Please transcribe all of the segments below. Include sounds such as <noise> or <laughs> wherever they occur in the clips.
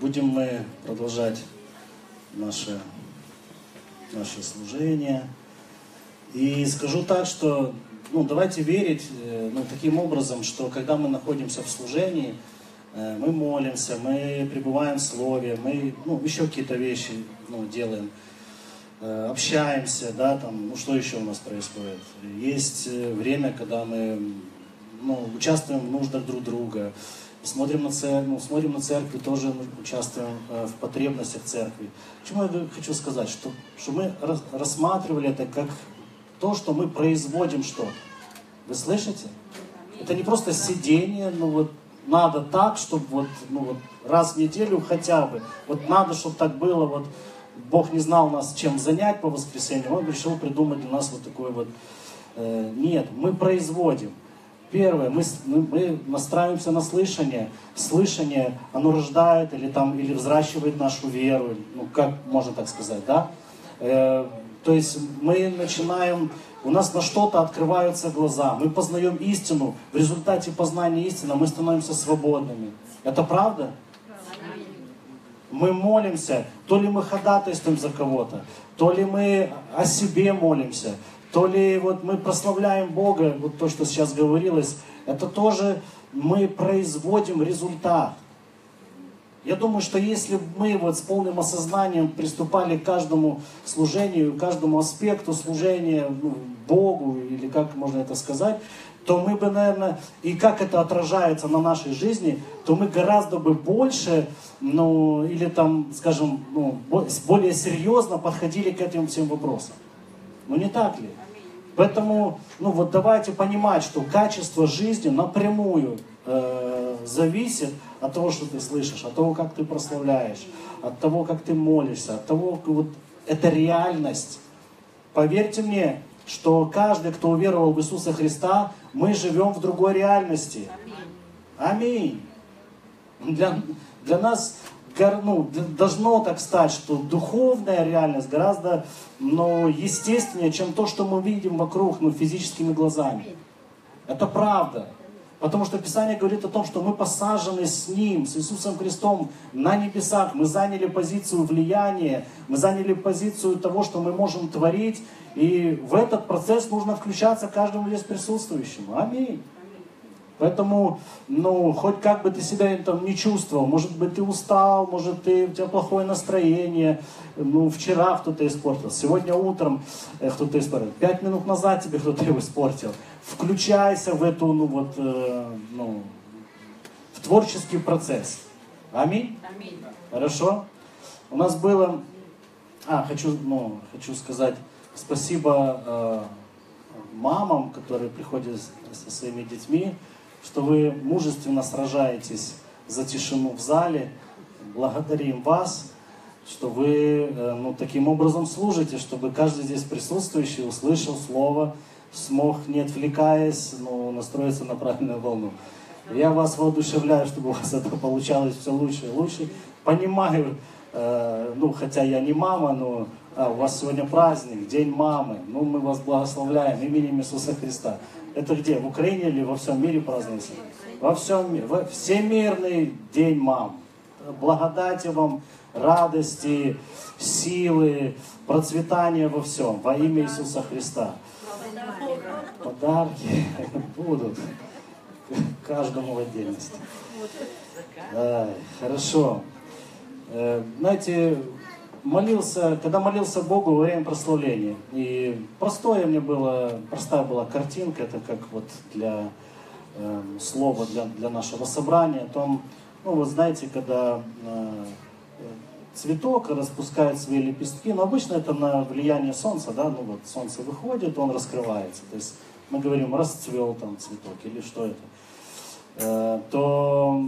Будем мы продолжать наше, наше служение. И скажу так, что ну, давайте верить э, ну, таким образом, что когда мы находимся в служении, э, мы молимся, мы пребываем в Слове, мы ну, еще какие-то вещи ну, делаем, э, общаемся, да, там, ну что еще у нас происходит. Есть время, когда мы ну, участвуем в нуждах друг друга, смотрим на церковь, ну, смотрим на церковь, тоже участвуем в потребностях церкви. Почему я хочу сказать, что, что мы рассматривали это как то, что мы производим что-то. Вы слышите? Это не просто сидение, ну вот надо так, чтобы вот, ну вот раз в неделю хотя бы. Вот надо, чтобы так было, вот Бог не знал нас чем занять по воскресеньям, Он решил придумать для нас вот такой вот... Э, нет, мы производим. Первое, мы, мы, настраиваемся на слышание. Слышание, оно рождает или, там, или взращивает нашу веру, ну как можно так сказать, да? Э, то есть мы начинаем, у нас на что-то открываются глаза, мы познаем истину, в результате познания истины мы становимся свободными. Это правда? Мы молимся, то ли мы ходатайствуем за кого-то, то ли мы о себе молимся, то ли вот мы прославляем Бога, вот то, что сейчас говорилось, это тоже мы производим результат. Я думаю, что если мы вот с полным осознанием приступали к каждому служению, каждому аспекту служения ну, Богу, или как можно это сказать, то мы бы, наверное, и как это отражается на нашей жизни, то мы гораздо бы больше, ну, или там, скажем, ну, более серьезно подходили к этим всем вопросам. Ну, не так ли? Поэтому, ну вот давайте понимать, что качество жизни напрямую э, зависит от того, что ты слышишь, от того, как ты прославляешь, от того, как ты молишься, от того, вот это реальность. Поверьте мне, что каждый, кто уверовал в Иисуса Христа, мы живем в другой реальности. Аминь. Для, для нас ну, должно так стать, что духовная реальность гораздо ну, естественнее, чем то, что мы видим вокруг ну, физическими глазами. Это правда. Потому что Писание говорит о том, что мы посажены с Ним, с Иисусом Христом на небесах. Мы заняли позицию влияния, мы заняли позицию того, что мы можем творить. И в этот процесс нужно включаться каждому здесь присутствующему. Аминь. Поэтому, ну, хоть как бы ты себя там не чувствовал, может быть, ты устал, может, ты, у тебя плохое настроение, ну, вчера кто-то испортил, сегодня утром э, кто-то испортил, пять минут назад тебе кто-то его испортил. Включайся в эту, ну, вот, э, ну, в творческий процесс. Аминь? Аминь. Хорошо? У нас было, а, хочу, ну, хочу сказать спасибо э, мамам, которые приходят со своими детьми, что вы мужественно сражаетесь за тишину в зале. Благодарим вас, что вы э, ну, таким образом служите, чтобы каждый здесь присутствующий услышал слово, смог, не отвлекаясь, ну, настроиться на правильную волну. Я вас воодушевляю, чтобы у вас это получалось все лучше и лучше. Понимаю, э, ну, хотя я не мама, но а, у вас сегодня праздник, День мамы. Ну, мы вас благословляем именем Иисуса Христа. Это где? В Украине или во всем мире празднуется? Во всем мире. Всемирный день мам. Благодати вам, радости, силы, процветания во всем. Во имя Иисуса Христа. Подарки <laughs> будут каждому в отдельности. Да, хорошо. Э, знаете, молился, когда молился Богу во время прославления. И простое мне было, простая была картинка, это как вот для э, слова для, для нашего собрания, о том, ну вот знаете, когда э, цветок распускает свои лепестки, но обычно это на влияние солнца, да, ну вот солнце выходит, он раскрывается, то есть мы говорим, расцвел там цветок или что это, э, то,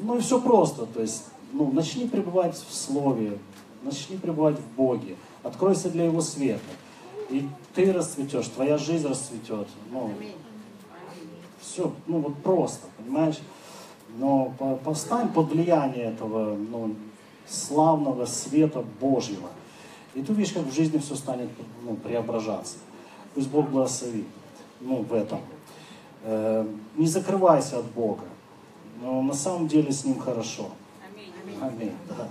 ну и все просто, то есть, ну, начни пребывать в слове, начни пребывать в Боге, откройся для Его света. И ты расцветешь, твоя жизнь расцветет. Ну, все, ну вот просто, понимаешь? Но постань под влияние этого ну, славного света Божьего. И ты видишь, как в жизни все станет ну, преображаться. Пусть Бог благословит ну, в этом. Э, не закрывайся от Бога. Но на самом деле с Ним хорошо. Аминь. Да.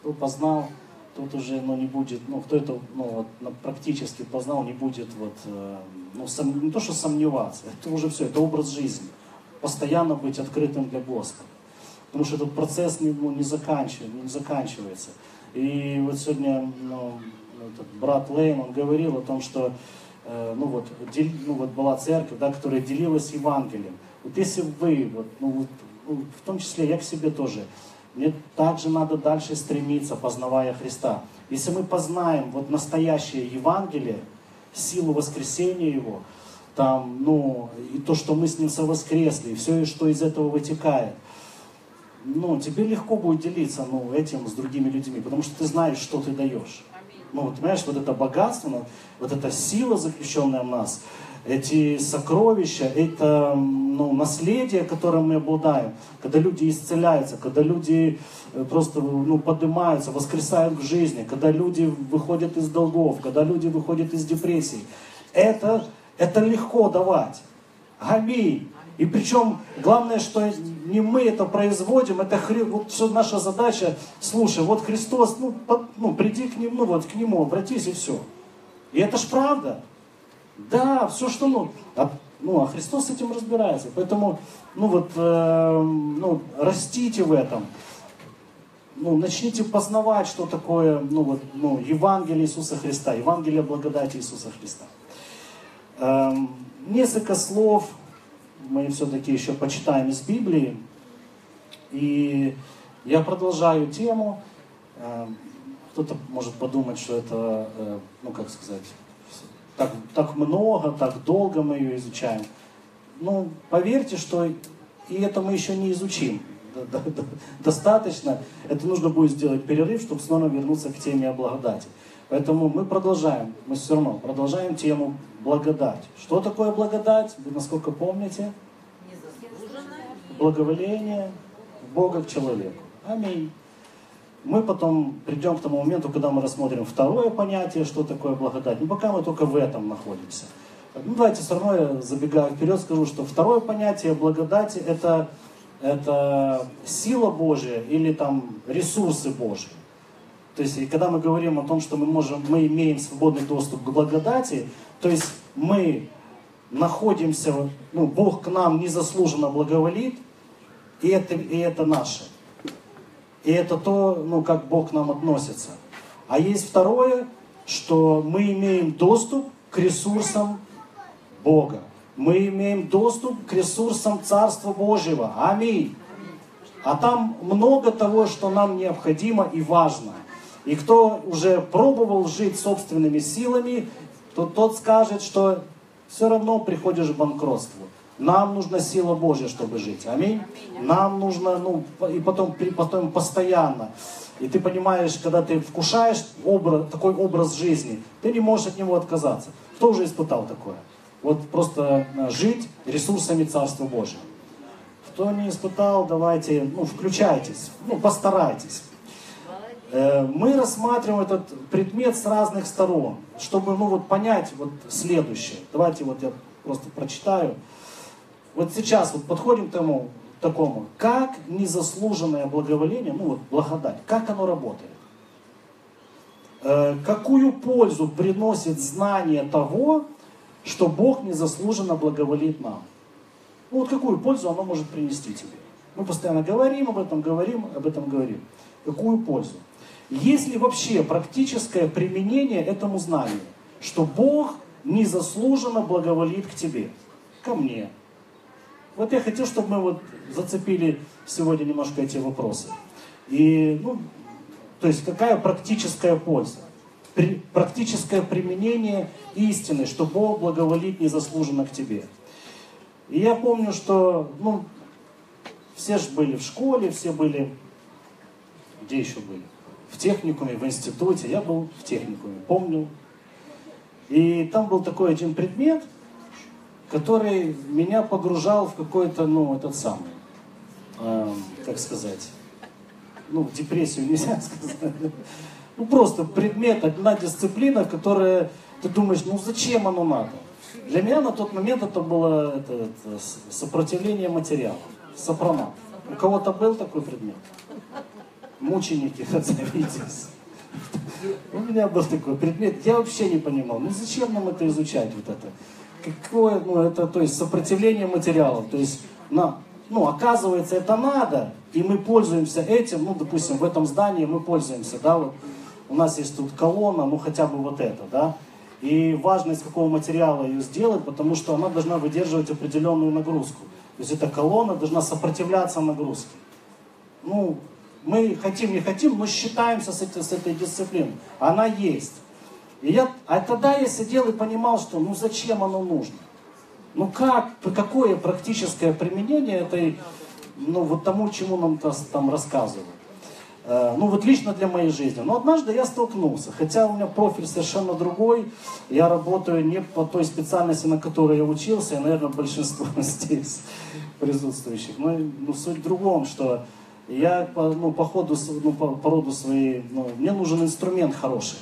Кто познал, тот уже ну, не будет, ну, кто это ну, вот, практически познал, не будет вот, э, ну, сом, не то, что сомневаться, это уже все, это образ жизни. Постоянно быть открытым для Господа. Потому что этот процесс не, ну, не, заканчивается, не заканчивается. И вот сегодня ну, этот брат Лейн, он говорил о том, что э, ну, вот, дел, ну, вот была церковь, да, которая делилась Евангелием. Вот если вы, вот, ну, вот, ну, в том числе я к себе тоже, мне также надо дальше стремиться, познавая Христа. Если мы познаем вот настоящее Евангелие, силу воскресения Его, там, ну, и то, что мы с Ним совоскресли, и все, что из этого вытекает, ну, тебе легко будет делиться, ну, этим с другими людьми, потому что ты знаешь, что ты даешь. Ну, вот, понимаешь, вот это богатство, ну, вот эта сила, заключенная в нас, эти сокровища, это ну, наследие, которым мы обладаем, когда люди исцеляются, когда люди э, просто ну, поднимаются, воскресают к жизни, когда люди выходят из долгов, когда люди выходят из депрессий. Это, это легко давать. Аминь. И причем, главное, что не мы это производим, это Хри... вот все наша задача, слушай, вот Христос, ну, по... ну приди к Нему, ну вот к Нему, обратись и все. И это ж правда. Да, все, что ну, а, ну, а Христос с этим разбирается. Поэтому, ну вот, э, ну, растите в этом. Ну, начните познавать, что такое, ну вот, ну, Евангелие Иисуса Христа, Евангелие благодати Иисуса Христа. Эм, несколько слов мы все-таки еще почитаем из Библии. И я продолжаю тему. Эм, кто-то может подумать, что это, э, ну как сказать, так, так много, так долго мы ее изучаем. Ну, поверьте, что и это мы еще не изучим. Достаточно. Это нужно будет сделать перерыв, чтобы снова вернуться к теме о благодати. Поэтому мы продолжаем, мы все равно продолжаем тему благодать. Что такое благодать? Вы насколько помните? Благоволение Бога к человеку. Аминь. Мы потом придем к тому моменту, когда мы рассмотрим второе понятие, что такое благодать. Но пока мы только в этом находимся. Ну, давайте все равно я забегая вперед скажу, что второе понятие благодати это, это сила Божья или там ресурсы Божьи. То есть, и когда мы говорим о том, что мы, можем, мы имеем свободный доступ к благодати, то есть мы находимся, ну, Бог к нам незаслуженно благоволит, и это, и это наше. И это то, ну, как Бог к нам относится. А есть второе, что мы имеем доступ к ресурсам Бога. Мы имеем доступ к ресурсам Царства Божьего. Аминь. А там много того, что нам необходимо и важно. И кто уже пробовал жить собственными силами, то тот скажет, что все равно приходишь к банкротству. Нам нужна сила Божья, чтобы жить. Аминь. Нам нужно, ну, и потом, потом постоянно. И ты понимаешь, когда ты вкушаешь образ, такой образ жизни, ты не можешь от него отказаться. Кто уже испытал такое? Вот просто э, жить ресурсами Царства Божьего. Кто не испытал, давайте, ну, включайтесь, ну, постарайтесь. Э, мы рассматриваем этот предмет с разных сторон, чтобы, ну, вот понять вот следующее. Давайте вот я просто прочитаю. Вот сейчас вот подходим к тому, такому, как незаслуженное благоволение, ну вот благодать, как оно работает? Э, какую пользу приносит знание того, что Бог незаслуженно благоволит нам? Ну вот какую пользу оно может принести тебе? Мы постоянно говорим об этом, говорим, об этом говорим. Какую пользу? Есть ли вообще практическое применение этому знанию, что Бог незаслуженно благоволит к тебе, ко мне, вот я хотел, чтобы мы вот зацепили сегодня немножко эти вопросы. И, ну, то есть какая практическая польза? При, практическое применение истины, что Бог благоволит незаслуженно к тебе. И я помню, что, ну, все же были в школе, все были, где еще были? В техникуме, в институте. Я был в техникуме, помню. И там был такой один предмет, который меня погружал в какой-то, ну, этот самый, э, как сказать, ну, депрессию <laughs> нельзя сказать. Ну, просто предмет, одна дисциплина, которая, ты думаешь, ну, зачем оно надо? Для меня на тот момент это было это, это, сопротивление материалов, сопронат. У кого-то был такой предмет? мученики, <laughs> отзовитесь. У меня был такой предмет, я вообще не понимал, ну зачем нам это изучать, вот это? Какое, ну это, то есть сопротивление материалов, то есть, на, ну оказывается это надо, и мы пользуемся этим, ну допустим в этом здании мы пользуемся, да, вот у нас есть тут колонна, ну хотя бы вот это, да, и важно из какого материала ее сделать, потому что она должна выдерживать определенную нагрузку. То есть эта колонна должна сопротивляться нагрузке. Ну, мы хотим, не хотим, но считаемся с, этой, с этой дисциплиной. Она есть. И я, а тогда я сидел и понимал, что ну зачем оно нужно? Ну как, какое практическое применение этой, ну вот тому, чему нам там рассказывают. Э, ну вот лично для моей жизни. Но однажды я столкнулся, хотя у меня профиль совершенно другой, я работаю не по той специальности, на которой я учился, и, наверное, большинство <laughs> здесь присутствующих. Но ну, суть в другом, что я ну, по ходу, ну, по, по роду своей, ну, мне нужен инструмент хороший.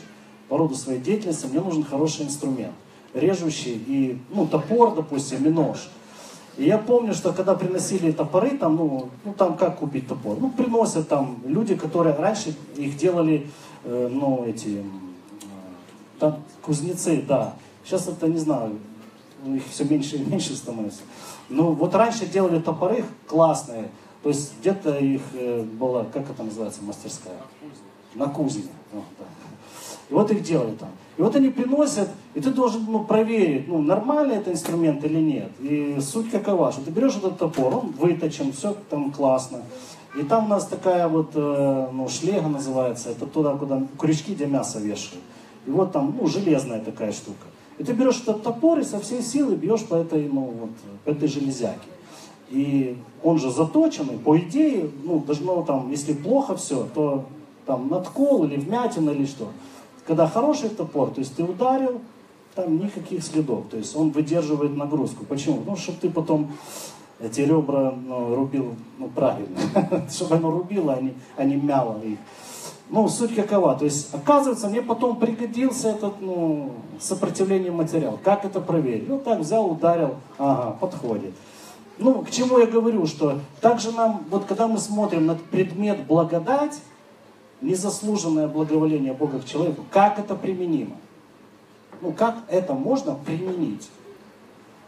По роду своей деятельности мне нужен хороший инструмент. Режущий и, ну, топор, допустим, и нож. И я помню, что когда приносили топоры, там, ну, ну там как купить топор? Ну, приносят там люди, которые раньше их делали, э, ну, эти, э, там, кузнецы, да. Сейчас это, не знаю, их все меньше и меньше становится. Ну, вот раньше делали топоры классные, то есть где-то их э, была, как это называется, мастерская? На кузне. Ну, да. И вот их делали там. И вот они приносят, и ты должен ну, проверить, ну, нормальный это инструмент или нет. И суть какова, что ты берешь этот топор, он выточен, все там классно. И там у нас такая вот, э, ну, шлега называется, это туда, куда крючки для мяса вешают. И вот там, ну, железная такая штука. И ты берешь этот топор и со всей силы бьешь по этой, ну, вот, по этой железяке. И он же заточенный, по идее, ну, должно там, если плохо все, то там надкол или вмятина или что. Когда хороший топор, то есть ты ударил, там никаких следов, то есть он выдерживает нагрузку. Почему? Ну, чтобы ты потом эти ребра ну, рубил ну, правильно, <laughs> чтобы оно рубило, а не, а не мяло их. Ну, суть какова. То есть, оказывается, мне потом пригодился этот, ну, сопротивление материал. Как это проверить? Ну, так взял, ударил, ага, подходит. Ну, к чему я говорю, что также нам, вот когда мы смотрим на предмет благодать, незаслуженное благоволение Бога к человеку, как это применимо? Ну, как это можно применить?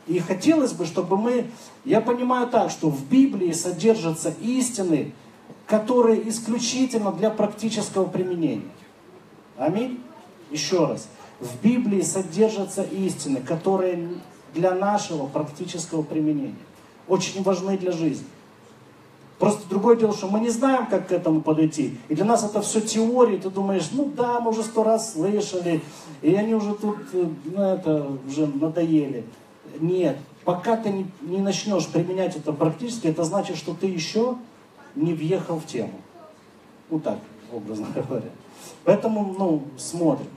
И хотелось бы, чтобы мы, я понимаю так, что в Библии содержатся истины, которые исключительно для практического применения. Аминь. Еще раз. В Библии содержатся истины, которые для нашего практического применения очень важны для жизни. Просто другое дело, что мы не знаем, как к этому подойти. И для нас это все теории. Ты думаешь, ну да, мы уже сто раз слышали, и они уже тут, э, ну это, уже надоели. Нет, пока ты не, не начнешь применять это практически, это значит, что ты еще не въехал в тему. Вот так, образно <laughs> говоря. Поэтому, ну, смотрим.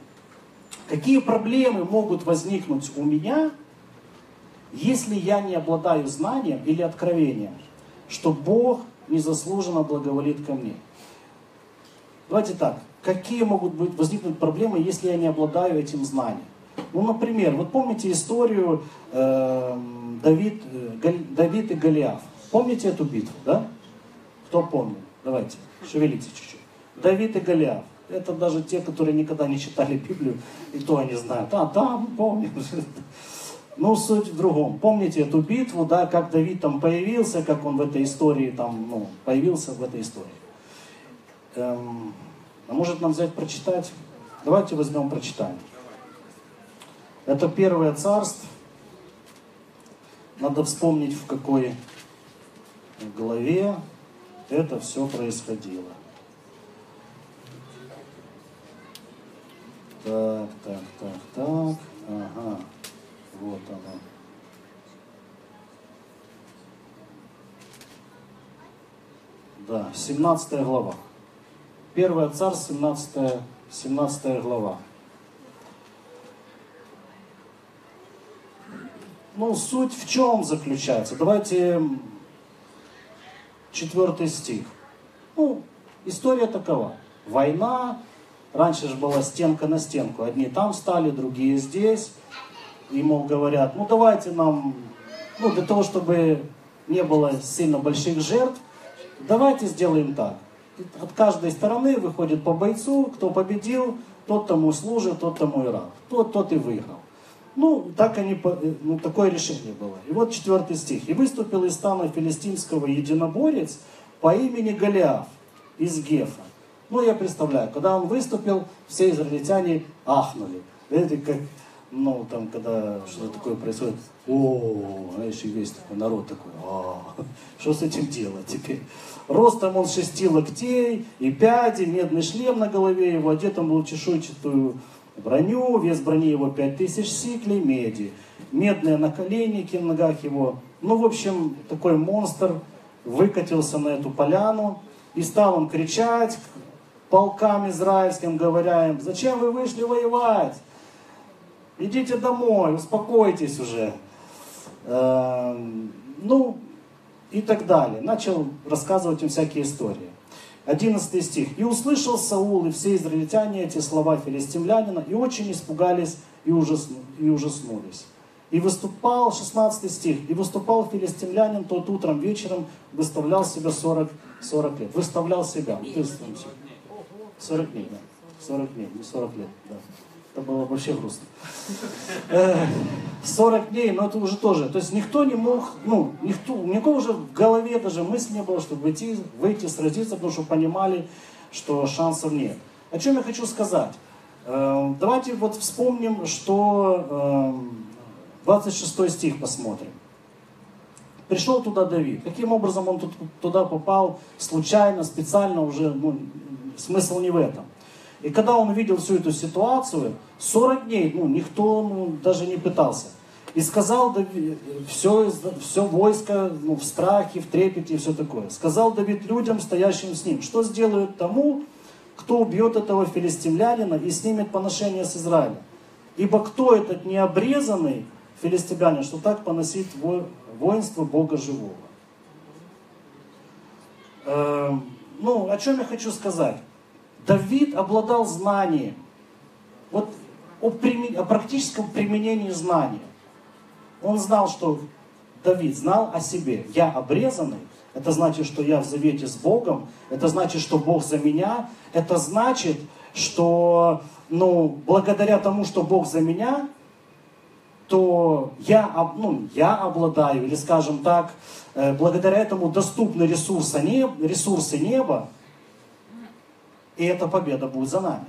Какие проблемы могут возникнуть у меня, если я не обладаю знанием или откровением, что Бог незаслуженно благоволит ко мне. Давайте так, какие могут быть, возникнуть проблемы, если я не обладаю этим знанием? Ну, например, вот помните историю э, Давид, э, Давид и Голиаф? Помните эту битву, да? Кто помнит? Давайте, шевелите чуть-чуть. Давид и Голиаф. Это даже те, которые никогда не читали Библию, и то они знают. А, да, мы помним. <laughs> Ну, суть в другом. Помните эту битву, да, как Давид там появился, как он в этой истории там, ну, появился в этой истории. Эм, а может нам взять прочитать? Давайте возьмем, прочитаем. Это первое царство. Надо вспомнить, в какой главе это все происходило. Так, так, так, так. Ага. Вот оно. Да, 17 глава. Первое царство, 17, 17 глава. Ну, суть в чем заключается? Давайте четвертый стих. Ну, история такова. Война, раньше же была стенка на стенку. Одни там стали, другие здесь ему говорят, ну давайте нам, ну для того, чтобы не было сильно больших жертв, давайте сделаем так. от каждой стороны выходит по бойцу, кто победил, тот тому служит, тот тому и рад. Тот, тот и выиграл. Ну, так они, ну, такое решение было. И вот четвертый стих. «И выступил из стана филистимского единоборец по имени Голиаф из Гефа». Ну, я представляю, когда он выступил, все израильтяне ахнули. Видите, как, ну, там, когда что-то такое происходит, о, знаешь, весь такой народ такой, а, что с этим делать теперь? Ростом он шести локтей и пяди, медный шлем на голове его, одет он был чешуйчатую броню, вес брони его пять тысяч сиклей меди, медные наколенники на ногах его. Ну, в общем, такой монстр выкатился на эту поляну, и стал он кричать полкам израильским, говоря им, зачем вы вышли воевать? Идите домой, успокойтесь уже. Эм, ну, и так далее. Начал рассказывать им всякие истории. 11 стих. «И услышал Саул и все израильтяне эти слова филистимлянина, и очень испугались и, ужасну, и ужаснулись. И выступал, 16 стих, и выступал филистимлянин тот утром, вечером, выставлял себя 40, 40 лет. Выставлял себя. 40 дней, да. 40 дней, не 40 лет, да. Это было вообще грустно. 40 дней, но это уже тоже. То есть никто не мог, ну, никто, никого уже в голове даже мысли не было, чтобы выйти, выйти, сразиться, потому что понимали, что шансов нет. О чем я хочу сказать? Э, давайте вот вспомним, что 26 э, стих посмотрим. Пришел туда Давид. Каким образом он туда попал? Случайно, специально уже, ну, смысл не в этом. И когда он увидел всю эту ситуацию, 40 дней, ну, никто ну, даже не пытался. И сказал все, все войско ну, в страхе, в трепете и все такое. Сказал Давид людям, стоящим с ним, что сделают тому, кто убьет этого филистимлянина и снимет поношение с Израиля. Ибо кто этот необрезанный филистимлянин, что так поносит воинство Бога живого? Э, ну, о чем я хочу сказать? Давид обладал знанием. Вот о, примен... о практическом применении знания. Он знал, что Давид знал о себе. Я обрезанный. Это значит, что я в завете с Богом. Это значит, что Бог за меня. Это значит, что ну, благодаря тому, что Бог за меня, то я, ну, я обладаю, или скажем так, э, благодаря этому доступны ресурсы, неб, ресурсы неба, и эта победа будет за нами.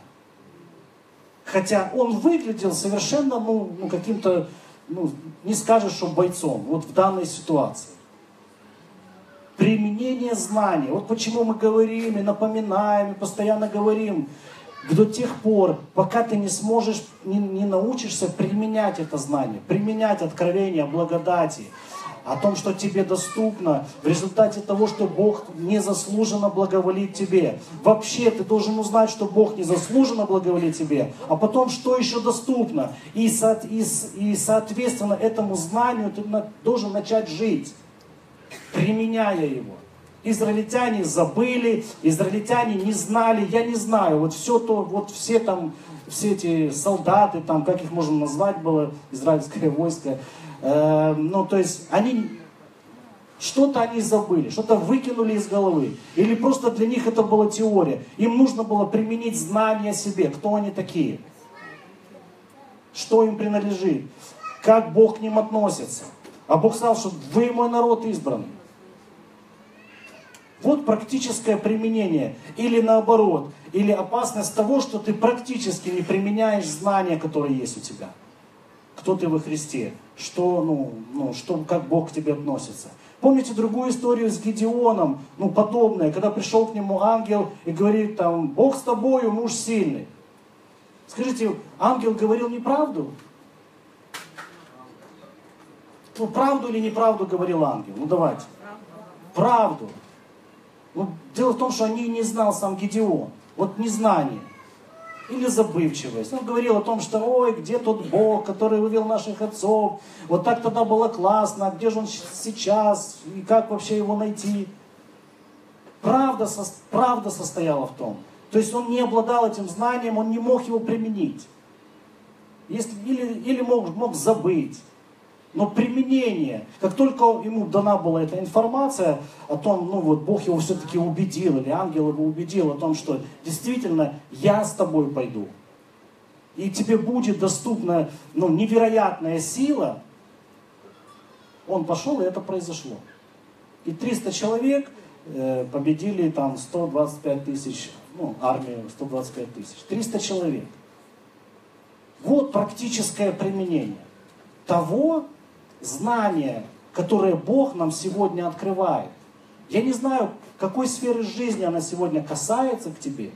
Хотя он выглядел совершенно, ну, ну каким-то, ну, не скажешь, что бойцом, вот в данной ситуации. Применение знаний. Вот почему мы говорим и напоминаем, и постоянно говорим, до тех пор, пока ты не сможешь, не, не научишься применять это знание, применять откровение благодати, о том, что тебе доступно, в результате того, что Бог незаслуженно благоволит тебе. Вообще ты должен узнать, что Бог незаслуженно благоволит тебе, а потом, что еще доступно. И, со, и, и соответственно этому знанию ты должен начать жить, применяя его. Израильтяне забыли, израильтяне не знали, я не знаю, вот все то, вот все там, все эти солдаты, там, как их можно назвать было, израильское войско, э, ну, то есть они что-то они забыли, что-то выкинули из головы. Или просто для них это была теория. Им нужно было применить знания о себе, кто они такие, что им принадлежит, как Бог к ним относится. А Бог сказал, что вы мой народ избранный. Вот практическое применение. Или наоборот. Или опасность того, что ты практически не применяешь знания, которые есть у тебя. Кто ты во Христе что, ну, ну, что, как Бог к тебе относится. Помните другую историю с Гедеоном, ну, подобное, когда пришел к нему ангел и говорит там, Бог с тобою, муж сильный. Скажите, ангел говорил неправду? Ну, правду или неправду говорил ангел? Ну, давайте. Правду. Ну, дело в том, что о ней не знал сам Гедеон. Вот незнание или забывчивость. Он говорил о том, что ой, где тот Бог, который вывел наших отцов, вот так тогда было классно, а где же он сейчас, и как вообще его найти. Правда, правда состояла в том. То есть он не обладал этим знанием, он не мог его применить. Если, или или мог, мог забыть. Но применение, как только ему дана была эта информация о том, ну вот Бог его все-таки убедил, или ангел его убедил о том, что действительно я с тобой пойду. И тебе будет доступна ну, невероятная сила, он пошел, и это произошло. И 300 человек э, победили там 125 тысяч, ну, армию 125 тысяч. 300 человек. Вот практическое применение того знания, которое Бог нам сегодня открывает. Я не знаю, какой сферы жизни она сегодня касается к тебе.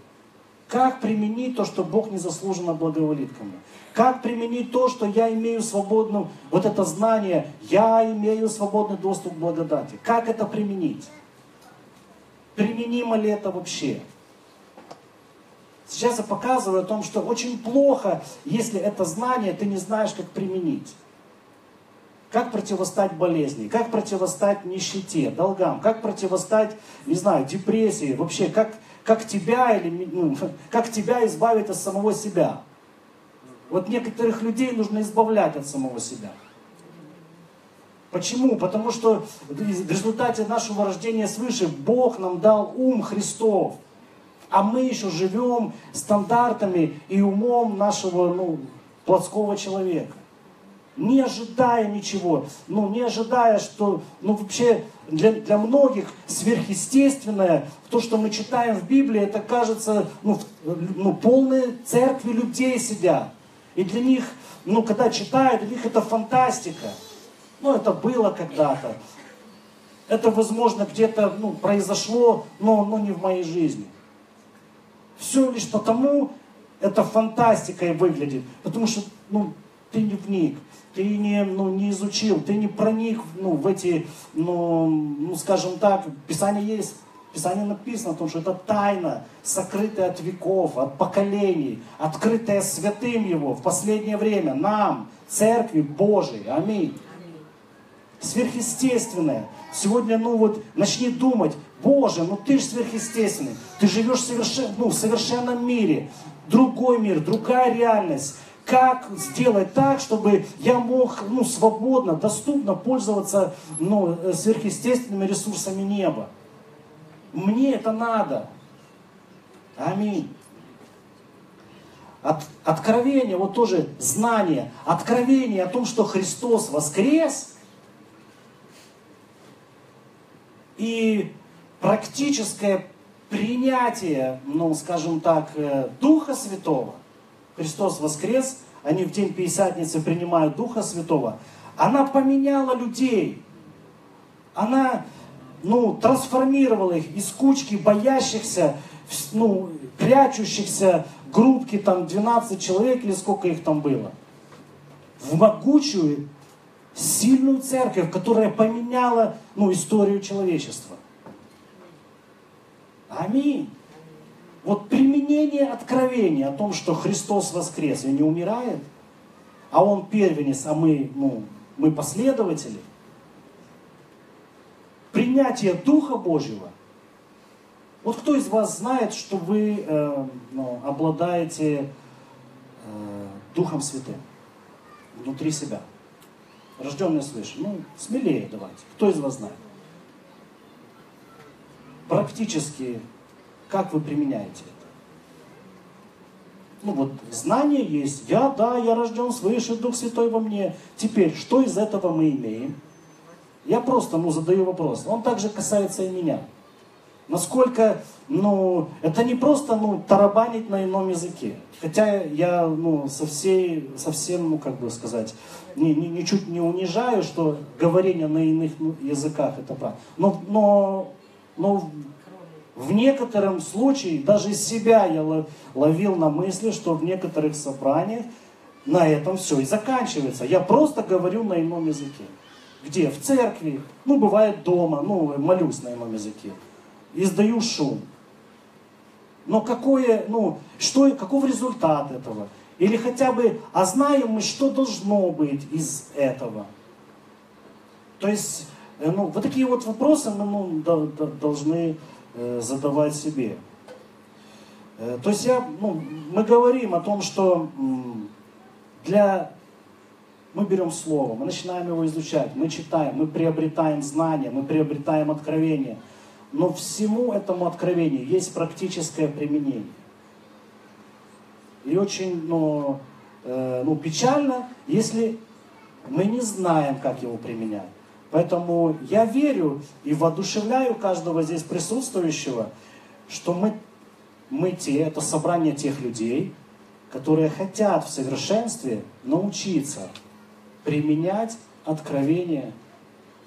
Как применить то, что Бог незаслуженно благоволит ко мне? Как применить то, что я имею свободную, вот это знание, я имею свободный доступ к благодати? Как это применить? Применимо ли это вообще? Сейчас я показываю о том, что очень плохо, если это знание ты не знаешь, как применить. Как противостать болезни, как противостать нищете, долгам, как противостать, не знаю, депрессии, вообще, как, как, тебя, или, ну, как тебя избавить от самого себя. Вот некоторых людей нужно избавлять от самого себя. Почему? Потому что в результате нашего рождения свыше Бог нам дал ум Христов а мы еще живем стандартами и умом нашего ну, плотского человека. Не ожидая ничего, ну не ожидая, что ну, вообще для, для многих сверхъестественное, то, что мы читаем в Библии, это кажется, ну, ну полные церкви людей сидят. И для них, ну когда читают, для них это фантастика. Ну это было когда-то. Это, возможно, где-то ну, произошло, но, но не в моей жизни. Все лишь потому, это фантастикой выглядит. Потому что ну, ты не вник, ты не, ну, не изучил, ты не проник ну, в эти, ну, ну, скажем так, Писание есть, Писание написано о том, что это тайна, сокрытая от веков, от поколений, открытая святым Его в последнее время, нам, Церкви Божией. Аминь. Сверхъестественное. Сегодня, ну вот, начни думать, Боже, ну ты же сверхъестественный. Ты живешь совершенно, ну, в совершенном мире. Другой мир, другая реальность. Как сделать так, чтобы я мог ну, свободно, доступно пользоваться ну, э, сверхъестественными ресурсами неба? Мне это надо. Аминь. От, откровение, вот тоже знание, откровение о том, что Христос воскрес, и практическое принятие, ну, скажем так, э, Духа Святого, Христос воскрес, они в день Пятидесятницы принимают Духа Святого, она поменяла людей. Она, ну, трансформировала их из кучки боящихся, ну, прячущихся группки, там, 12 человек или сколько их там было, в могучую, сильную церковь, которая поменяла, ну, историю человечества. Аминь. Вот применение откровения о том, что Христос воскрес и не умирает, а Он первенец, а мы, ну, мы последователи. Принятие Духа Божьего. Вот кто из вас знает, что вы э, ну, обладаете э, Духом Святым внутри себя? Рожденный свыше. Ну, смелее давайте. Кто из вас знает? практически, как вы применяете это? Ну вот, знание есть. Я, да, я рожден свыше, Дух Святой во мне. Теперь, что из этого мы имеем? Я просто, ну, задаю вопрос. Он также касается и меня. Насколько, ну, это не просто, ну, тарабанить на ином языке. Хотя я, ну, со всей, совсем, ну, как бы сказать, ни, ни, ничуть не унижаю, что говорение на иных ну, языках это правда. Но, но но в некотором случае, даже себя я ловил на мысли, что в некоторых собраниях на этом все и заканчивается. Я просто говорю на ином языке. Где? В церкви, ну бывает дома, ну молюсь на ином языке. Издаю шум. Но какое, ну, что, каков результат этого? Или хотя бы, а знаем мы, что должно быть из этого? То есть Э, ну, вот такие вот вопросы мы ну, должны задавать себе. Э, то есть я, ну, мы говорим о том, что для мы берем Слово, мы начинаем его изучать, мы читаем, мы приобретаем знания, мы приобретаем откровение. Но всему этому откровению есть практическое применение. И очень ну, э, ну, печально, если мы не знаем, как его применять. Поэтому я верю и воодушевляю каждого здесь присутствующего, что мы, мы те, это собрание тех людей, которые хотят в совершенстве научиться применять откровение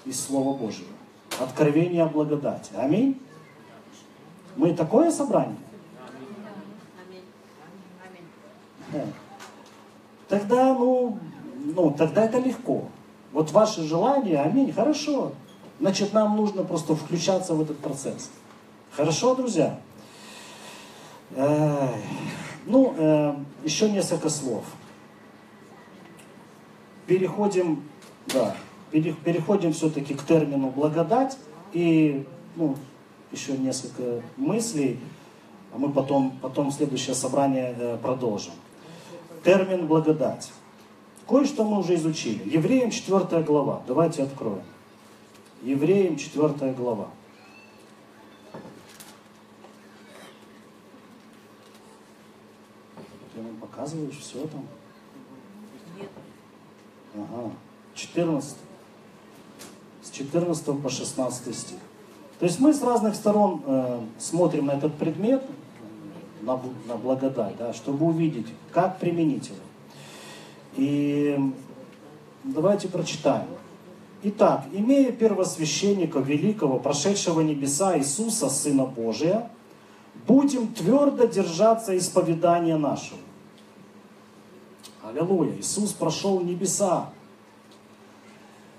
из Слова Божьего. Откровение о благодати. Аминь. Мы такое собрание? Тогда, ну, ну, тогда это легко. Вот ваше желание, аминь, хорошо. Значит, нам нужно просто включаться в этот процесс. Хорошо, друзья? Э, ну, э, еще несколько слов. Переходим, да, переходим все-таки к термину благодать и, ну, еще несколько мыслей, а мы потом, потом следующее собрание э, продолжим. Термин благодать. Кое-что мы уже изучили. Евреям 4 глава. Давайте откроем. Евреям 4 глава. Ты нам показываешь все там? Нет. Ага. 14. С 14 по 16 стих. То есть мы с разных сторон э, смотрим на этот предмет, на, на благодать, да, чтобы увидеть, как применить его. И давайте прочитаем. Итак, имея первосвященника великого, прошедшего небеса Иисуса, Сына Божия, будем твердо держаться исповедания нашего. Аллилуйя. Иисус прошел небеса.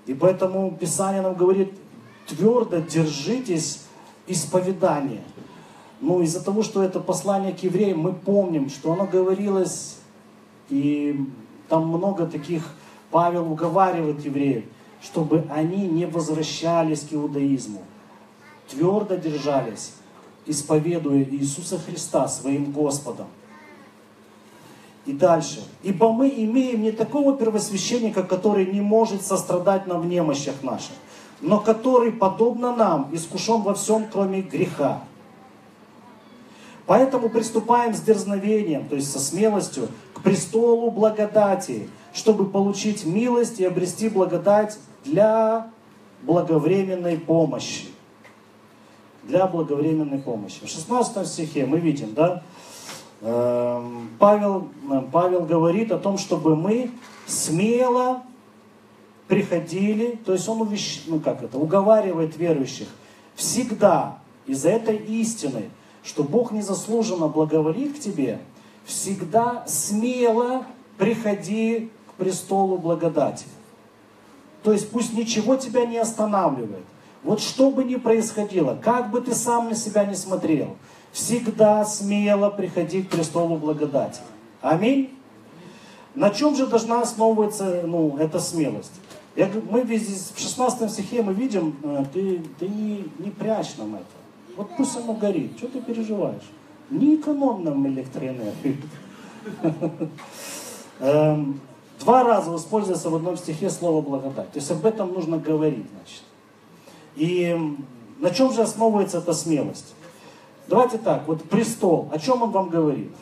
И поэтому Писание нам говорит, твердо держитесь исповедания. Ну, из-за того, что это послание к евреям, мы помним, что оно говорилось и там много таких, Павел уговаривает евреев, чтобы они не возвращались к иудаизму, твердо держались, исповедуя Иисуса Христа своим Господом. И дальше. Ибо мы имеем не такого первосвященника, который не может сострадать нам в немощах наших, но который, подобно нам, искушен во всем, кроме греха. Поэтому приступаем с дерзновением, то есть со смелостью, к престолу благодати, чтобы получить милость и обрести благодать для благовременной помощи. Для благовременной помощи. В 16 стихе мы видим, да, эм, Павел, Павел говорит о том, чтобы мы смело приходили, то есть он увещ... ну как это, уговаривает верующих всегда из-за этой истины, что Бог незаслуженно благоволит к тебе, всегда смело приходи к престолу благодати. То есть пусть ничего тебя не останавливает. Вот что бы ни происходило, как бы ты сам на себя не смотрел, всегда смело приходи к престолу благодати. Аминь. На чем же должна основываться ну, эта смелость? Я, мы здесь в 16 стихе мы видим, э, ты, ты не, не прячь нам это. Вот пусть оно горит. Что ты переживаешь? Не экономь нам электроэнергию. Эм, два раза используется в одном стихе слово благодать. То есть об этом нужно говорить, значит. И на чем же основывается эта смелость? Давайте так, вот престол, о чем он вам говорит?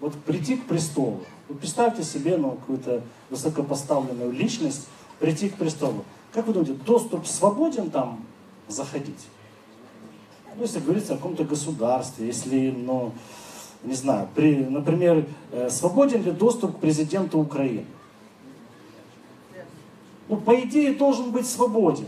Вот прийти к престолу. Вот представьте себе, ну, какую-то высокопоставленную личность, прийти к престолу. Как вы думаете, доступ свободен там заходить? Ну, если говорится о каком-то государстве, если, ну, не знаю, при, например, э, свободен ли доступ к президенту Украины? Ну, по идее, должен быть свободен.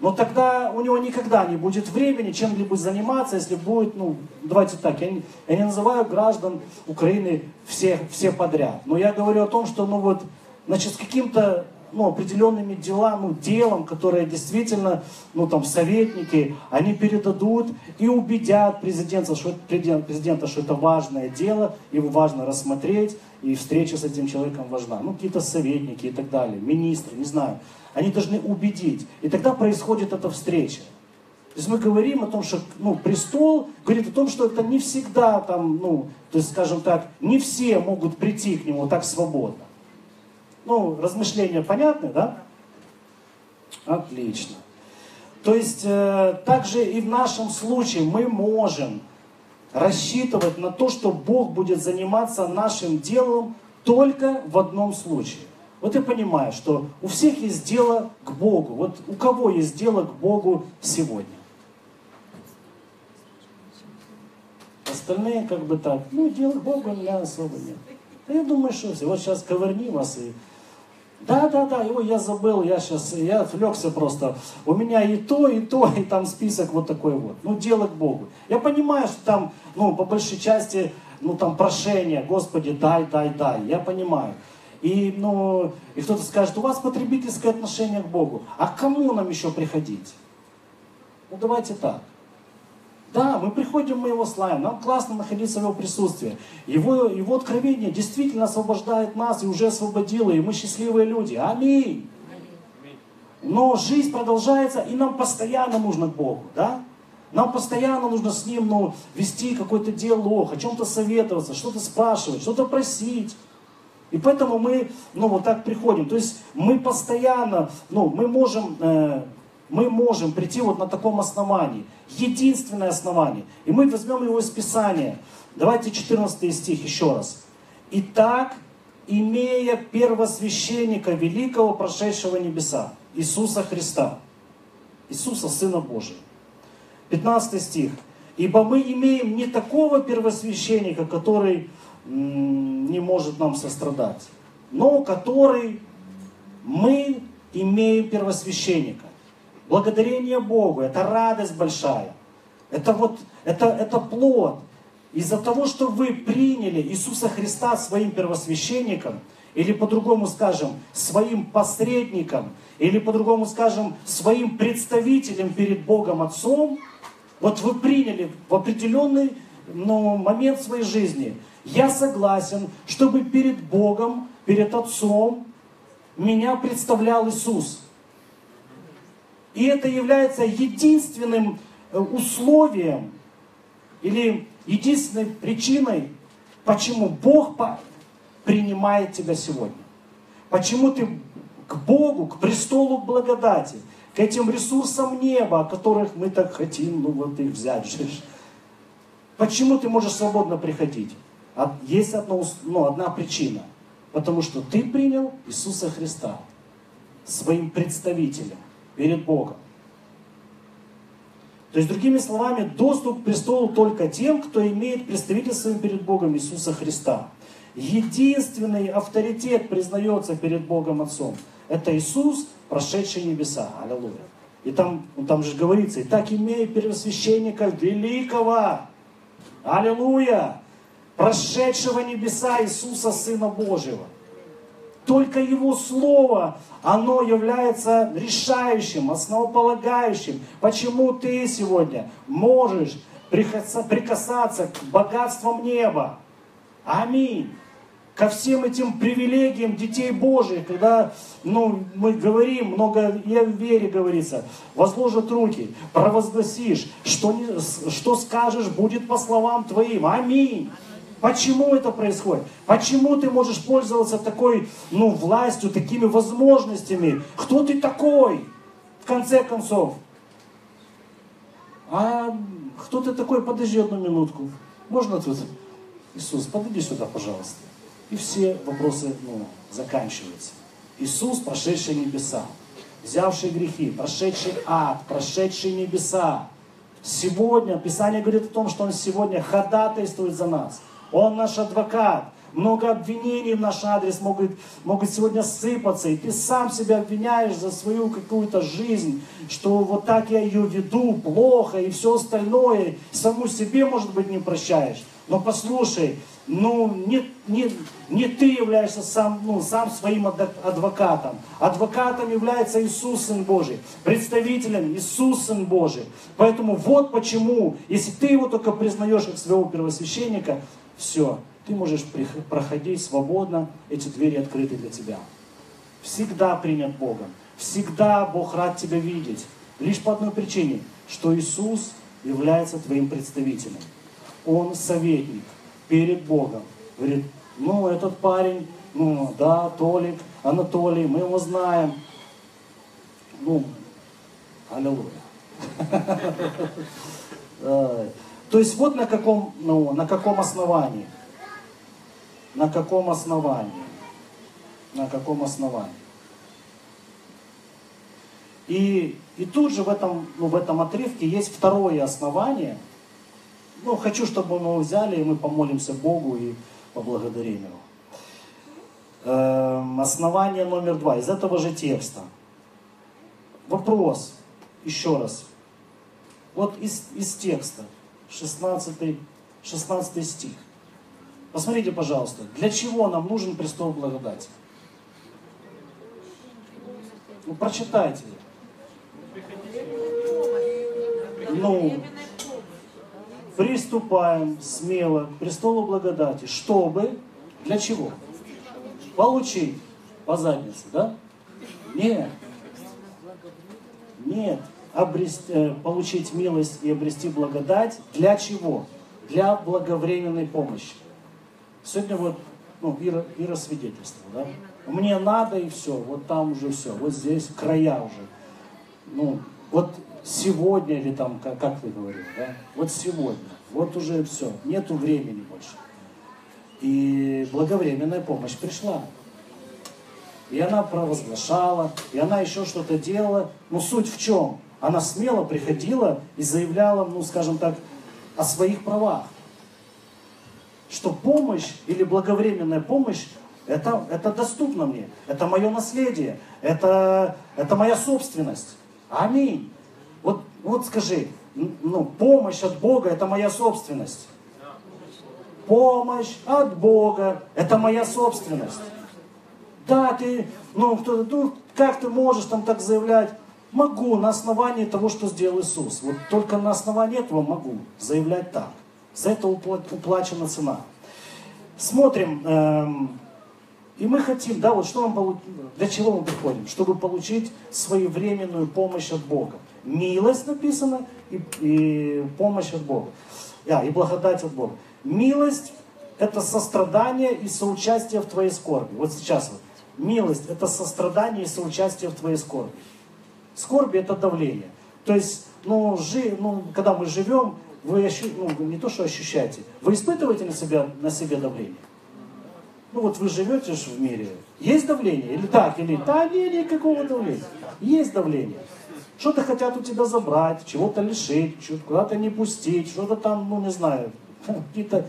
Но тогда у него никогда не будет времени чем-либо заниматься, если будет, ну, давайте так, я не, я не называю граждан Украины все, все подряд. Но я говорю о том, что, ну вот, значит, с каким-то ну, определенными делами, ну, делом, которое действительно, ну, там, советники, они передадут и убедят президента, что, президента, что это важное дело, его важно рассмотреть, и встреча с этим человеком важна. Ну, какие-то советники и так далее, министры, не знаю. Они должны убедить. И тогда происходит эта встреча. То есть мы говорим о том, что ну, престол говорит о том, что это не всегда там, ну, то есть, скажем так, не все могут прийти к нему так свободно. Ну, размышления понятны, да? Отлично. То есть, э, также и в нашем случае мы можем рассчитывать на то, что Бог будет заниматься нашим делом только в одном случае. Вот я понимаю, что у всех есть дело к Богу. Вот у кого есть дело к Богу сегодня? Остальные как бы так, ну, дел к Богу у меня особо нет. Да я думаю, что все. Вот сейчас ковырни вас и... Да, да, да, его я забыл, я сейчас, я отвлекся просто. У меня и то, и то, <laughs> и там список вот такой вот. Ну, дело к Богу. Я понимаю, что там, ну, по большей части, ну, там прошение, Господи, дай, дай, дай. Я понимаю. И, ну, и кто-то скажет, у вас потребительское отношение к Богу. А к кому нам еще приходить? Ну, давайте так. Да, мы приходим, мы его славим, нам классно находиться в его присутствии. Его, его откровение действительно освобождает нас и уже освободило, и мы счастливые люди. Аминь. Но жизнь продолжается, и нам постоянно нужно к Богу, да? Нам постоянно нужно с Ним ну, вести какой-то диалог, о чем-то советоваться, что-то спрашивать, что-то просить. И поэтому мы, ну, вот так приходим. То есть мы постоянно, ну, мы можем э, мы можем прийти вот на таком основании. Единственное основание. И мы возьмем его из Писания. Давайте 14 стих еще раз. Итак, имея первосвященника великого, прошедшего небеса, Иисуса Христа, Иисуса Сына Божия. 15 стих. Ибо мы имеем не такого первосвященника, который не может нам сострадать, но который мы имеем первосвященника, благодарение Богу, это радость большая. Это вот, это, это плод. Из-за того, что вы приняли Иисуса Христа своим первосвященником, или по-другому скажем, своим посредником, или по-другому скажем, своим представителем перед Богом Отцом, вот вы приняли в определенный ну, момент своей жизни, я согласен, чтобы перед Богом, перед Отцом меня представлял Иисус. И это является единственным э, условием или единственной причиной, почему Бог принимает тебя сегодня. Почему ты к Богу, к престолу благодати, к этим ресурсам неба, о которых мы так хотим, ну вот их взять же. Почему ты можешь свободно приходить? Есть одно, ну, одна причина. Потому что ты принял Иисуса Христа своим представителем перед Богом. То есть, другими словами, доступ к престолу только тем, кто имеет представительство перед Богом Иисуса Христа. Единственный авторитет признается перед Богом Отцом. Это Иисус, прошедший небеса. Аллилуйя. И там, ну, там же говорится, и так имея первосвященника великого, аллилуйя, прошедшего небеса Иисуса Сына Божьего. Только Его Слово, оно является решающим, основополагающим. Почему ты сегодня можешь прикасаться к богатствам неба? Аминь ко всем этим привилегиям детей Божьих, когда ну, мы говорим, много и в вере говорится, возложат руки, провозгласишь, что, не, что скажешь, будет по словам твоим. Аминь. Почему это происходит? Почему ты можешь пользоваться такой ну, властью, такими возможностями? Кто ты такой? В конце концов. А кто ты такой? Подожди одну минутку. Можно тут? Иисус, подойди сюда, пожалуйста. И все вопросы ну, заканчиваются. Иисус, прошедший небеса, взявший грехи, прошедший ад, прошедший небеса. Сегодня Писание говорит о том, что Он сегодня ходатайствует за нас. Он наш адвокат. Много обвинений в наш адрес могут, могут сегодня сыпаться, и ты сам себя обвиняешь за свою какую-то жизнь, что вот так я ее веду плохо и все остальное, саму себе, может быть, не прощаешь. Но послушай, ну, не, не, не ты являешься сам, ну, сам своим адвокатом. Адвокатом является Иисус Сын Божий. Представителем Иисус Сын Божий. Поэтому вот почему, если ты его только признаешь как своего первосвященника, все, ты можешь проходить свободно, эти двери открыты для тебя. Всегда принят Богом. Всегда Бог рад тебя видеть. Лишь по одной причине, что Иисус является твоим представителем. Он советник перед Богом. Говорит, ну этот парень Ну, да, Толик, Анатолий, мы его знаем. Ну, аллилуйя. <laughs> То есть вот на каком, ну, на каком основании. На каком основании. На каком основании. И, и тут же в этом, ну, в этом отрывке есть второе основание. Ну, хочу, чтобы мы его взяли, и мы помолимся Богу и поблагодарим Его. Эм, основание номер два из этого же текста. Вопрос, еще раз. Вот из, из текста, 16, 16 стих. Посмотрите, пожалуйста, для чего нам нужен престол благодати? Ну, прочитайте. Ну, приступаем смело к престолу благодати, чтобы, для чего? Получить по заднице, да? Нет. Нет. Обрести, э, получить милость и обрести благодать. Для чего? Для благовременной помощи. Сегодня вот, ну, Ира свидетельство, да? Мне надо и все, вот там уже все, вот здесь края уже. Ну, вот сегодня или там, как, как ты говорил, да? Вот сегодня, вот уже все, нету времени больше. И благовременная помощь пришла. И она провозглашала, и она еще что-то делала. Но суть в чем? Она смело приходила и заявляла, ну, скажем так, о своих правах. Что помощь или благовременная помощь, это, это доступно мне. Это мое наследие. Это, это моя собственность. Аминь. Вот, вот скажи, ну, помощь от Бога это моя собственность. Помощь от Бога это моя собственность. Да, ты, ну, кто, ну, как ты можешь там так заявлять? Могу на основании того, что сделал Иисус. Вот только на основании этого могу заявлять так. За это уплачена цена. Смотрим, эм, и мы хотим, да, вот что мы для чего мы приходим? Чтобы получить своевременную помощь от Бога. Милость написано и, и помощь от Бога. А, и благодать от Бога. Милость – это сострадание и соучастие в твоей скорби. Вот сейчас вот. Милость – это сострадание и соучастие в твоей скорби. Скорби – это давление. То есть, ну, жи, ну, когда мы живем, вы ощу, ну, не то, что ощущаете, вы испытываете на себя, на себе давление. Ну вот вы живете же в мире. Есть давление? Или так, или да, нет никакого давления. Есть давление. Что-то хотят у тебя забрать, чего-то лишить, куда-то не пустить, что-то там, ну не знаю, <laughs> какие-то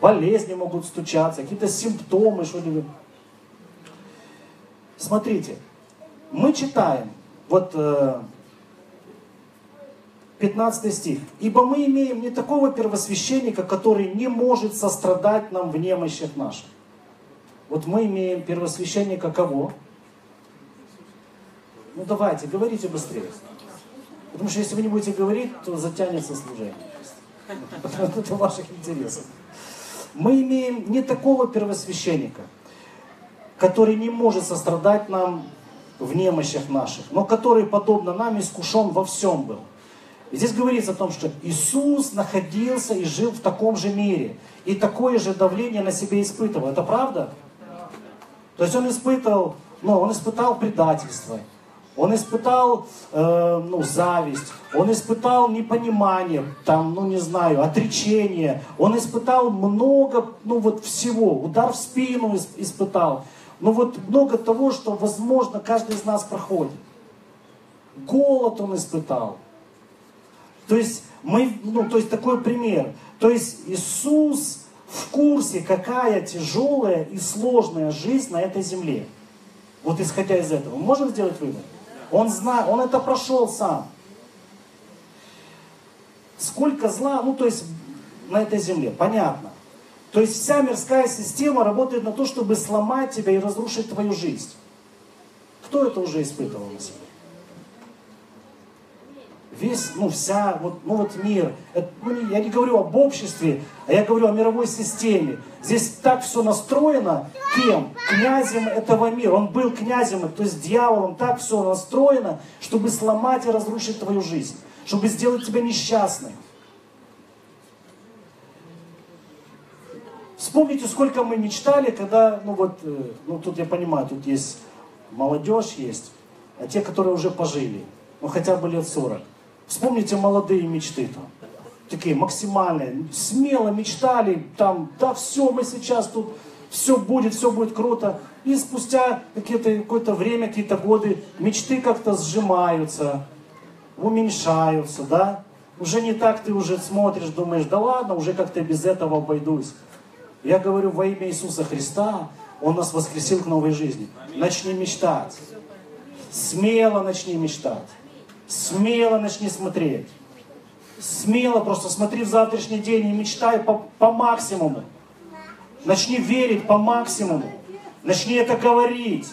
болезни могут стучаться, какие-то симптомы, что-либо. Смотрите, мы читаем, вот 15 э, стих. «Ибо мы имеем не такого первосвященника, который не может сострадать нам в немощах наших». Вот мы имеем первосвященника кого? Ну давайте, говорите быстрее. Потому что если вы не будете говорить, то затянется служение. Это ваших интересов. Мы имеем не такого первосвященника, который не может сострадать нам в немощах наших, но который, подобно нам, искушен во всем был. И здесь говорится о том, что Иисус находился и жил в таком же мире, и такое же давление на себе испытывал. Это правда? То есть он испытывал, ну, он испытал предательство, он испытал э, ну, зависть, он испытал непонимание, там, ну не знаю, отречение, он испытал много, ну вот всего, удар в спину испытал, ну вот много того, что, возможно, каждый из нас проходит. Голод он испытал. То есть, мы, ну, то есть такой пример. То есть Иисус в курсе, какая тяжелая и сложная жизнь на этой земле. Вот исходя из этого, мы можем сделать вывод? Он знает, он это прошел сам. Сколько зла, ну то есть на этой земле, понятно. То есть вся мирская система работает на то, чтобы сломать тебя и разрушить твою жизнь. Кто это уже испытывал на себе? Весь, ну вся, вот, ну вот мир. Это, ну, я не говорю об обществе, а я говорю о мировой системе. Здесь так все настроено, кем? Князем этого мира. Он был князем, то есть дьяволом. Так все настроено, чтобы сломать и разрушить твою жизнь. Чтобы сделать тебя несчастным. Вспомните, сколько мы мечтали, когда, ну вот, э, ну тут я понимаю, тут есть молодежь есть, а те, которые уже пожили, ну хотя бы лет 40. Вспомните молодые мечты там, такие максимальные, смело мечтали, там, да все, мы сейчас тут, все будет, все будет круто. И спустя какое-то время, какие-то годы, мечты как-то сжимаются, уменьшаются, да? Уже не так ты уже смотришь, думаешь, да ладно, уже как-то без этого обойдусь. Я говорю во имя Иисуса Христа, Он нас воскресил к новой жизни. Начни мечтать. Смело начни мечтать. Смело начни смотреть. Смело просто смотри в завтрашний день и мечтай по, по максимуму. Начни верить по максимуму. Начни это говорить.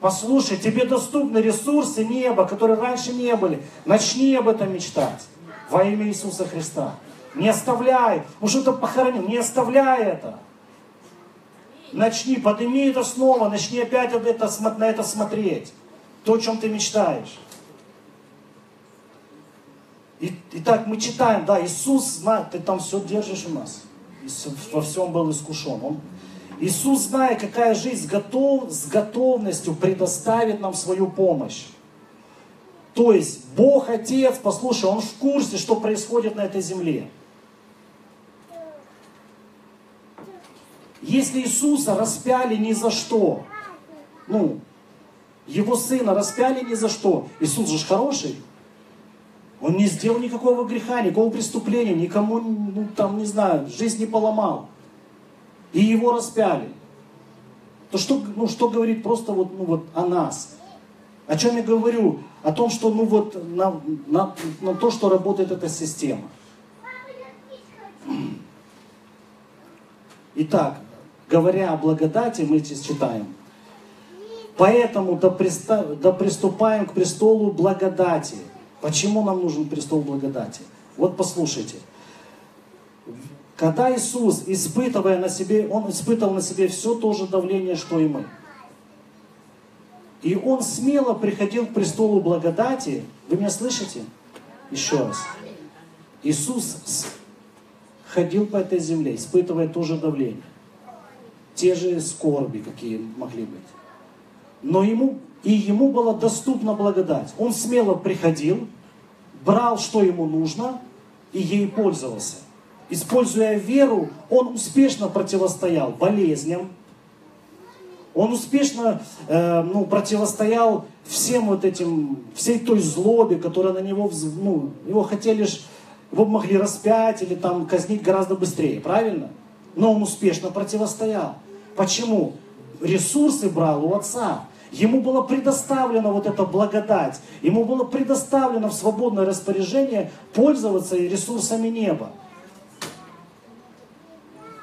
Послушай, тебе доступны ресурсы неба, которые раньше не были. Начни об этом мечтать. Во имя Иисуса Христа. Не оставляй. Ну что-то похоронил. Не оставляй это. Начни, подними это снова, начни опять это, на это смотреть. То, о чем ты мечтаешь. И, итак, мы читаем, да, Иисус знает, ты там все держишь у нас. Во всем был искушен. Он, Иисус, зная, какая жизнь готов, с готовностью предоставит нам свою помощь. То есть Бог Отец, послушай, Он в курсе, что происходит на этой земле. Если Иисуса распяли ни за что, ну, его сына распяли ни за что, Иисус же хороший, он не сделал никакого греха, никакого преступления, никому, ну, там, не знаю, жизнь не поломал. И его распяли. То что, ну, что говорит просто вот, ну, вот о нас? О чем я говорю? О том, что ну, вот, на, на, на то, что работает эта система. Итак, говоря о благодати, мы здесь читаем. Поэтому да, приступаем к престолу благодати. Почему нам нужен престол благодати? Вот послушайте. Когда Иисус, испытывая на себе, Он испытывал на себе все то же давление, что и мы. И Он смело приходил к престолу благодати. Вы меня слышите? Еще раз. Иисус ходил по этой земле, испытывая то же давление те же скорби, какие могли быть. Но ему, и ему была доступна благодать. Он смело приходил, брал, что ему нужно, и ей пользовался. Используя веру, он успешно противостоял болезням, он успешно э, ну, противостоял всем вот этим, всей той злобе, которая на него, ну, его хотели, его могли распять или там казнить гораздо быстрее, правильно? Но он успешно противостоял. Почему? Ресурсы брал у отца. Ему было предоставлена вот эта благодать. Ему было предоставлено в свободное распоряжение пользоваться ресурсами неба.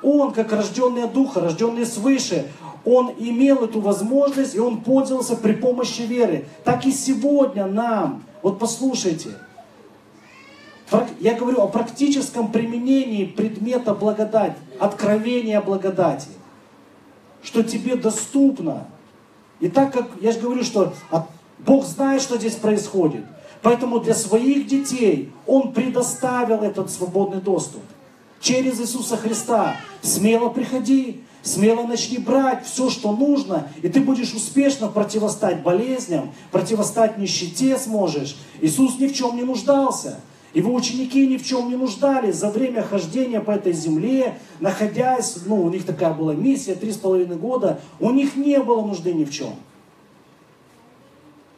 Он, как рожденный от Духа, рожденный свыше, он имел эту возможность, и он пользовался при помощи веры. Так и сегодня нам, вот послушайте, я говорю о практическом применении предмета благодать, откровения благодати – что тебе доступно. И так как, я же говорю, что Бог знает, что здесь происходит. Поэтому для своих детей Он предоставил этот свободный доступ. Через Иисуса Христа. Смело приходи, смело начни брать все, что нужно, и ты будешь успешно противостать болезням, противостать нищете сможешь. Иисус ни в чем не нуждался. Его ученики ни в чем не нуждались за время хождения по этой земле, находясь, ну, у них такая была миссия, три с половиной года, у них не было нужды ни в чем.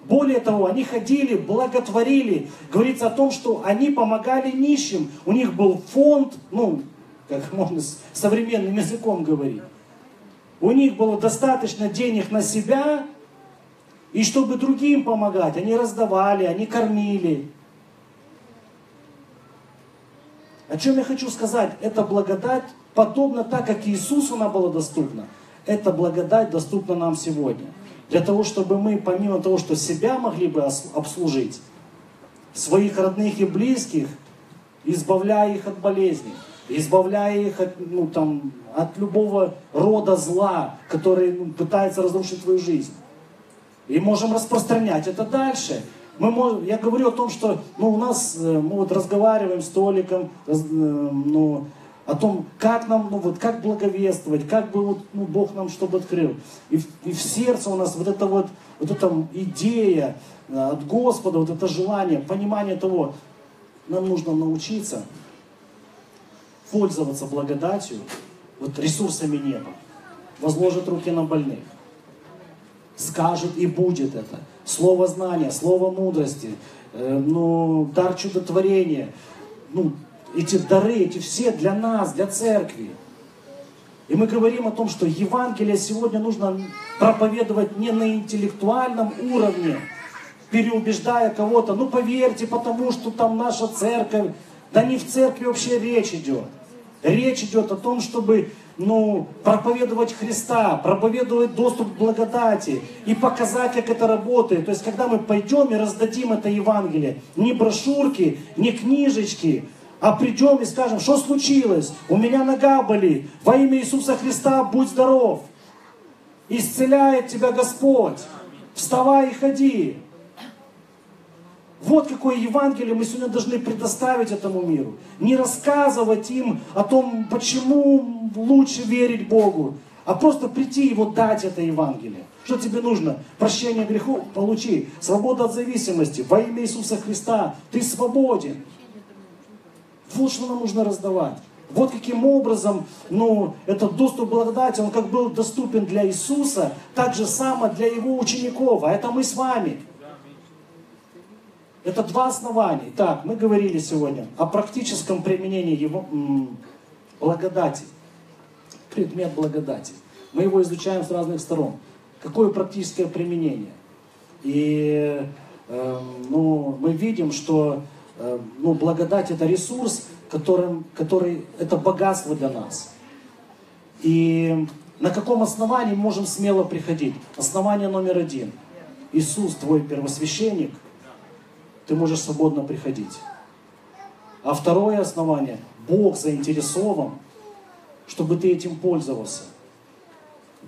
Более того, они ходили, благотворили. Говорится о том, что они помогали нищим. У них был фонд, ну, как можно современным языком говорить. У них было достаточно денег на себя, и чтобы другим помогать. Они раздавали, они кормили. О чем я хочу сказать? Эта благодать подобно так, как Иисусу она была доступна. Эта благодать доступна нам сегодня. Для того, чтобы мы, помимо того, что себя могли бы обслужить, своих родных и близких, избавляя их от болезней, избавляя их от, ну, там, от любого рода зла, который ну, пытается разрушить твою жизнь. И можем распространять это дальше. Мы я говорю о том, что ну, у нас, э, мы вот разговариваем с Толиком, э, ну, о том, как нам, ну вот, как благовествовать, как бы вот, ну, Бог нам чтобы открыл. И, и в сердце у нас вот эта вот, вот эта идея э, от Господа, вот это желание, понимание того, нам нужно научиться пользоваться благодатью, вот ресурсами неба, возложит руки на больных, скажет и будет это. Слово знания, слово мудрости, э, ну, дар чудотворения, ну, эти дары, эти все для нас, для церкви. И мы говорим о том, что Евангелие сегодня нужно проповедовать не на интеллектуальном уровне, переубеждая кого-то. Ну поверьте, потому что там наша церковь. Да не в церкви вообще речь идет. Речь идет о том, чтобы ну, проповедовать Христа, проповедовать доступ к благодати и показать, как это работает. То есть, когда мы пойдем и раздадим это Евангелие, не брошюрки, не книжечки, а придем и скажем, что случилось? У меня нога болит. Во имя Иисуса Христа будь здоров. Исцеляет тебя Господь. Вставай и ходи. Вот какое Евангелие мы сегодня должны предоставить этому миру. Не рассказывать им о том, почему лучше верить Богу, а просто прийти и вот дать это Евангелие. Что тебе нужно? Прощение грехов получи, свобода от зависимости. Во имя Иисуса Христа ты свободен. Вот что нам нужно раздавать. Вот каким образом, ну, этот доступ благодати, он как был доступен для Иисуса, так же само для его учеников, а это мы с вами. Это два основания. Так, мы говорили сегодня о практическом применении его м, благодати. Предмет благодати. Мы его изучаем с разных сторон. Какое практическое применение? И э, ну, мы видим, что э, ну, благодать это ресурс, которым, который это богатство для нас. И на каком основании можем смело приходить? Основание номер один. Иисус, твой первосвященник – ты можешь свободно приходить. А второе основание, Бог заинтересован, чтобы ты этим пользовался.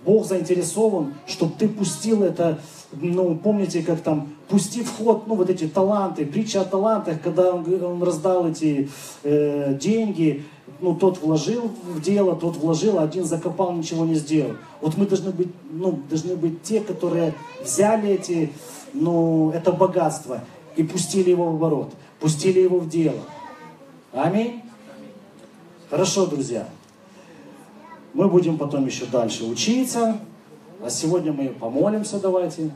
Бог заинтересован, чтобы ты пустил это, ну, помните, как там, пусти в ход, ну, вот эти таланты, притча о талантах, когда он, он раздал эти э, деньги, ну, тот вложил в дело, тот вложил, а один закопал, ничего не сделал. Вот мы должны быть, ну, должны быть те, которые взяли эти, ну, это богатство и пустили его в оборот, пустили его в дело. Аминь. Хорошо, друзья. Мы будем потом еще дальше учиться. А сегодня мы помолимся, давайте.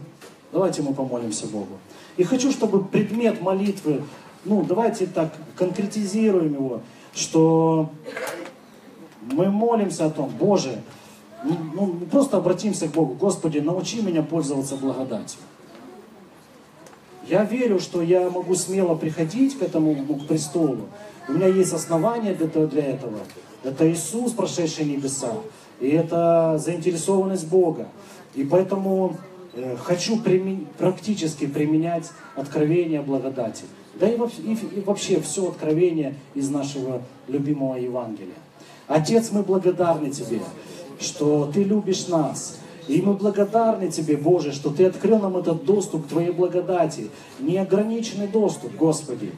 Давайте мы помолимся Богу. И хочу, чтобы предмет молитвы, ну, давайте так конкретизируем его, что мы молимся о том, Боже, ну, ну просто обратимся к Богу, Господи, научи меня пользоваться благодатью. Я верю, что я могу смело приходить к этому к престолу. У меня есть основания для, для этого. Это Иисус, прошедший небеса. И это заинтересованность Бога. И поэтому э, хочу примен... практически применять откровение благодати. Да и и, и вообще все откровение из нашего любимого Евангелия. Отец, мы благодарны Тебе, что Ты любишь нас, и мы благодарны Тебе, Боже, что Ты открыл нам этот доступ к Твоей благодати. Неограниченный доступ, Господи.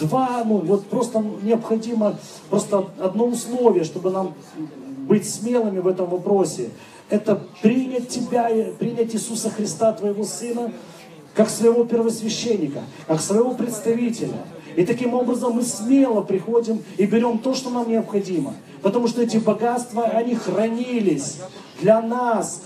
Два, ну вот просто необходимо, просто одно условие, чтобы нам быть смелыми в этом вопросе. Это принять Тебя, принять Иисуса Христа, Твоего Сына, как своего первосвященника, как своего представителя. И таким образом мы смело приходим и берем то, что нам необходимо. Потому что эти богатства, они хранились для нас,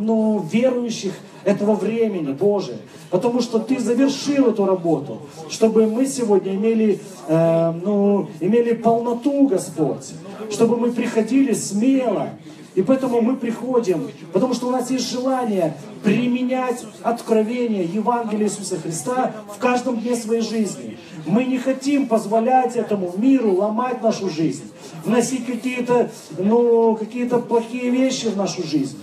ну, верующих этого времени, Боже. Потому что Ты завершил эту работу, чтобы мы сегодня имели, э, ну, имели полноту, Господь. Чтобы мы приходили смело, и поэтому мы приходим, потому что у нас есть желание применять откровение Евангелия Иисуса Христа в каждом дне своей жизни. Мы не хотим позволять этому миру ломать нашу жизнь, вносить какие-то ну, какие плохие вещи в нашу жизнь.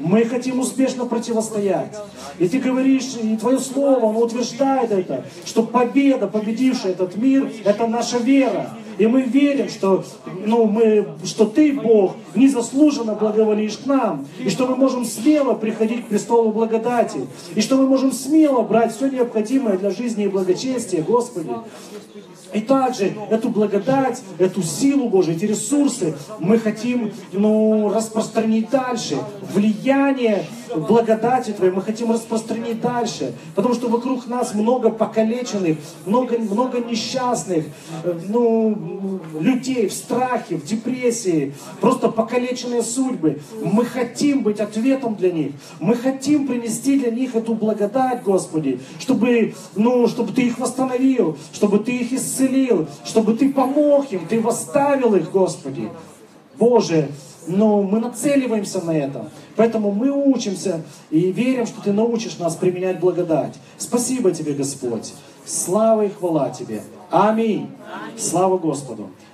Мы хотим успешно противостоять. И ты говоришь, и твое слово, оно утверждает это, что победа, победившая этот мир, это наша вера. И мы верим, что, ну, мы, что Ты, Бог, незаслуженно благоволишь к нам. И что мы можем смело приходить к престолу благодати. И что мы можем смело брать все необходимое для жизни и благочестия, Господи. И также эту благодать, эту силу Божию, эти ресурсы мы хотим ну, распространить дальше. Влияние благодати Твоей мы хотим распространить дальше. Потому что вокруг нас много покалеченных, много, много несчастных, э, ну, людей в страхе, в депрессии, просто покалеченные судьбы. Мы хотим быть ответом для них. Мы хотим принести для них эту благодать, Господи, чтобы, ну, чтобы Ты их восстановил, чтобы Ты их исцелил, чтобы Ты помог им, Ты восставил их, Господи. Боже, но мы нацеливаемся на это. Поэтому мы учимся и верим, что Ты научишь нас применять благодать. Спасибо Тебе, Господь. Слава и хвала Тебе. Аминь. Слава Господу.